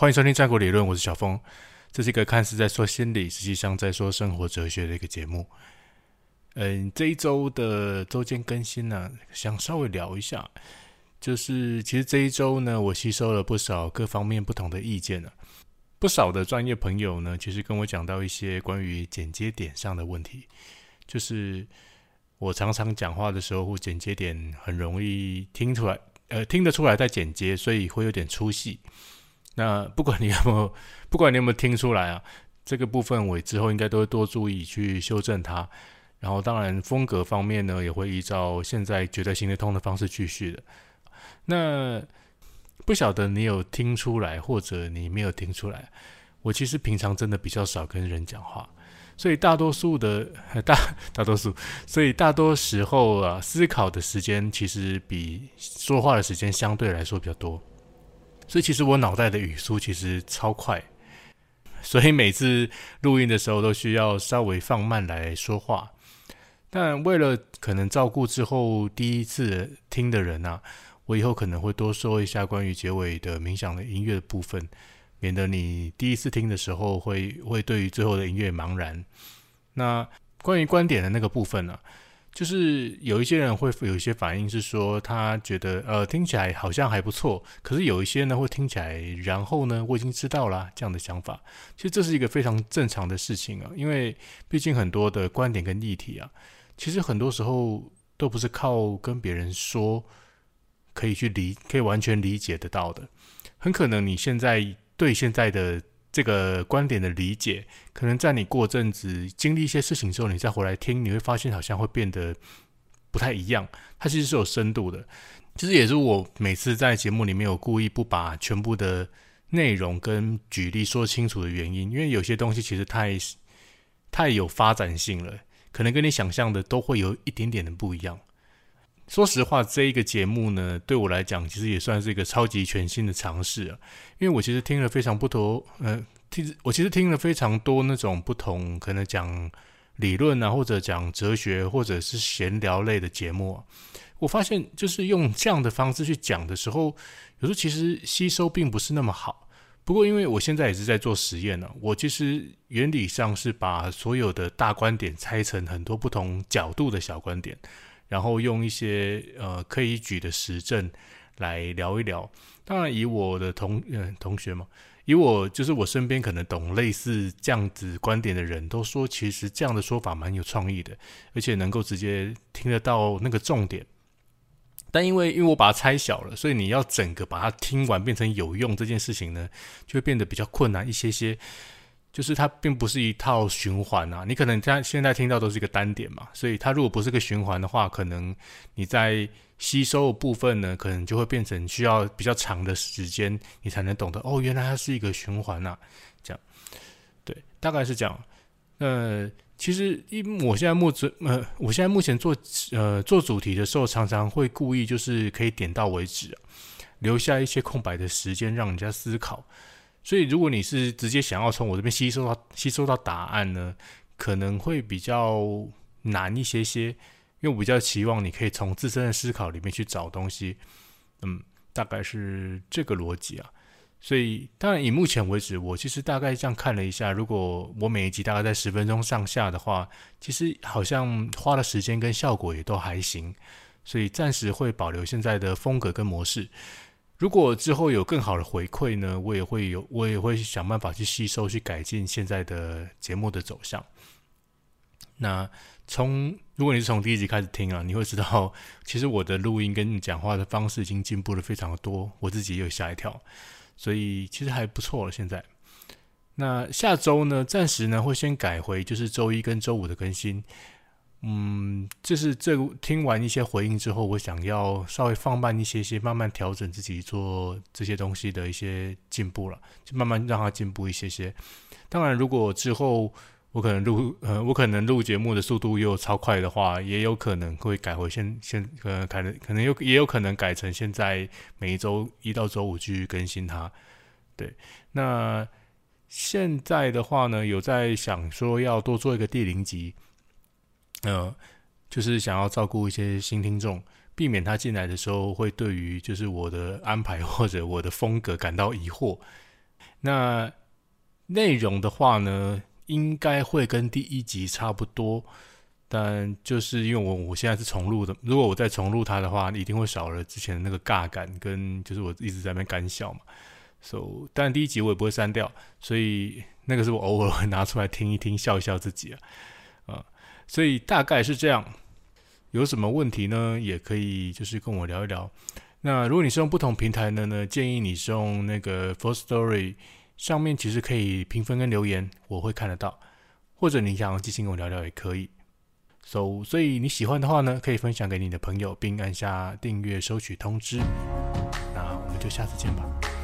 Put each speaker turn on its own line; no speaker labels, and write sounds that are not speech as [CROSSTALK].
欢迎收听《战国理论》，我是小峰。这是一个看似在说心理，实际上在说生活哲学的一个节目。嗯，这一周的周间更新呢，想稍微聊一下，就是其实这一周呢，我吸收了不少各方面不同的意见呢。不少的专业朋友呢，其实跟我讲到一些关于剪接点上的问题，就是我常常讲话的时候，或剪接点很容易听出来，呃，听得出来在剪接，所以会有点出戏。那不管你有没有，[LAUGHS] 不管你有没有听出来啊，这个部分我之后应该都会多注意去修正它。然后当然风格方面呢，也会依照现在觉得行得通的方式继续的。那不晓得你有听出来，或者你没有听出来？我其实平常真的比较少跟人讲话，所以大多数的 [LAUGHS] 大大多数，所以大多时候啊，思考的时间其实比说话的时间相对来说比较多。所以其实我脑袋的语速其实超快，所以每次录音的时候都需要稍微放慢来说话。但为了可能照顾之后第一次听的人啊，我以后可能会多说一下关于结尾的冥想的音乐的部分，免得你第一次听的时候会会对于最后的音乐茫然。那关于观点的那个部分呢？就是有一些人会有一些反应，是说他觉得呃听起来好像还不错，可是有一些呢会听起来，然后呢我已经知道了这样的想法。其实这是一个非常正常的事情啊，因为毕竟很多的观点跟议题啊，其实很多时候都不是靠跟别人说可以去理，可以完全理解得到的。很可能你现在对现在的。这个观点的理解，可能在你过阵子经历一些事情之后，你再回来听，你会发现好像会变得不太一样。它其实是有深度的，其实也是我每次在节目里面有故意不把全部的内容跟举例说清楚的原因，因为有些东西其实太太有发展性了，可能跟你想象的都会有一点点的不一样。说实话，这一个节目呢，对我来讲，其实也算是一个超级全新的尝试啊。因为我其实听了非常不同，呃，听我其实听了非常多那种不同，可能讲理论啊，或者讲哲学，或者是闲聊类的节目。我发现，就是用这样的方式去讲的时候，有时候其实吸收并不是那么好。不过，因为我现在也是在做实验呢，我其实原理上是把所有的大观点拆成很多不同角度的小观点。然后用一些呃可以举的实证来聊一聊。当然，以我的同嗯同学嘛，以我就是我身边可能懂类似这样子观点的人都说，其实这样的说法蛮有创意的，而且能够直接听得到那个重点。但因为因为我把它拆小了，所以你要整个把它听完变成有用这件事情呢，就会变得比较困难一些些。就是它并不是一套循环啊，你可能在现在听到都是一个单点嘛，所以它如果不是个循环的话，可能你在吸收的部分呢，可能就会变成需要比较长的时间，你才能懂得哦，原来它是一个循环呐，这样，对，大概是这样。呃，其实因我现在目前呃，我现在目前做呃做主题的时候，常常会故意就是可以点到为止，留下一些空白的时间让人家思考。所以，如果你是直接想要从我这边吸收到吸收到答案呢，可能会比较难一些些，因为我比较期望你可以从自身的思考里面去找东西，嗯，大概是这个逻辑啊。所以，当然以目前为止，我其实大概这样看了一下，如果我每一集大概在十分钟上下的话，其实好像花的时间跟效果也都还行，所以暂时会保留现在的风格跟模式。如果之后有更好的回馈呢，我也会有，我也会想办法去吸收、去改进现在的节目的走向。那从如果你是从第一集开始听啊，你会知道，其实我的录音跟讲话的方式已经进步了非常的多，我自己也有吓一跳，所以其实还不错了。现在，那下周呢，暂时呢会先改回就是周一跟周五的更新。嗯，就是这听完一些回应之后，我想要稍微放慢一些些，慢慢调整自己做这些东西的一些进步了，就慢慢让它进步一些些。当然，如果之后我可能录呃，我可能录节目的速度又超快的话，也有可能会改回现现呃，可能可能有也有可能改成现在每一周一到周五继续更新它。对，那现在的话呢，有在想说要多做一个第零集。呃，就是想要照顾一些新听众，避免他进来的时候会对于就是我的安排或者我的风格感到疑惑。那内容的话呢，应该会跟第一集差不多，但就是因为我我现在是重录的，如果我再重录它的话，一定会少了之前的那个尬感，跟就是我一直在那边干笑嘛。So，但第一集我也不会删掉，所以那个是我偶尔会拿出来听一听，笑一笑自己啊，啊，所以大概是这样。有什么问题呢？也可以就是跟我聊一聊。那如果你是用不同平台的呢，建议你是用那个 f o r Story 上面，其实可以评分跟留言，我会看得到。或者你想即兴跟我聊聊也可以。So，所以你喜欢的话呢，可以分享给你的朋友，并按下订阅收取通知。那我们就下次见吧。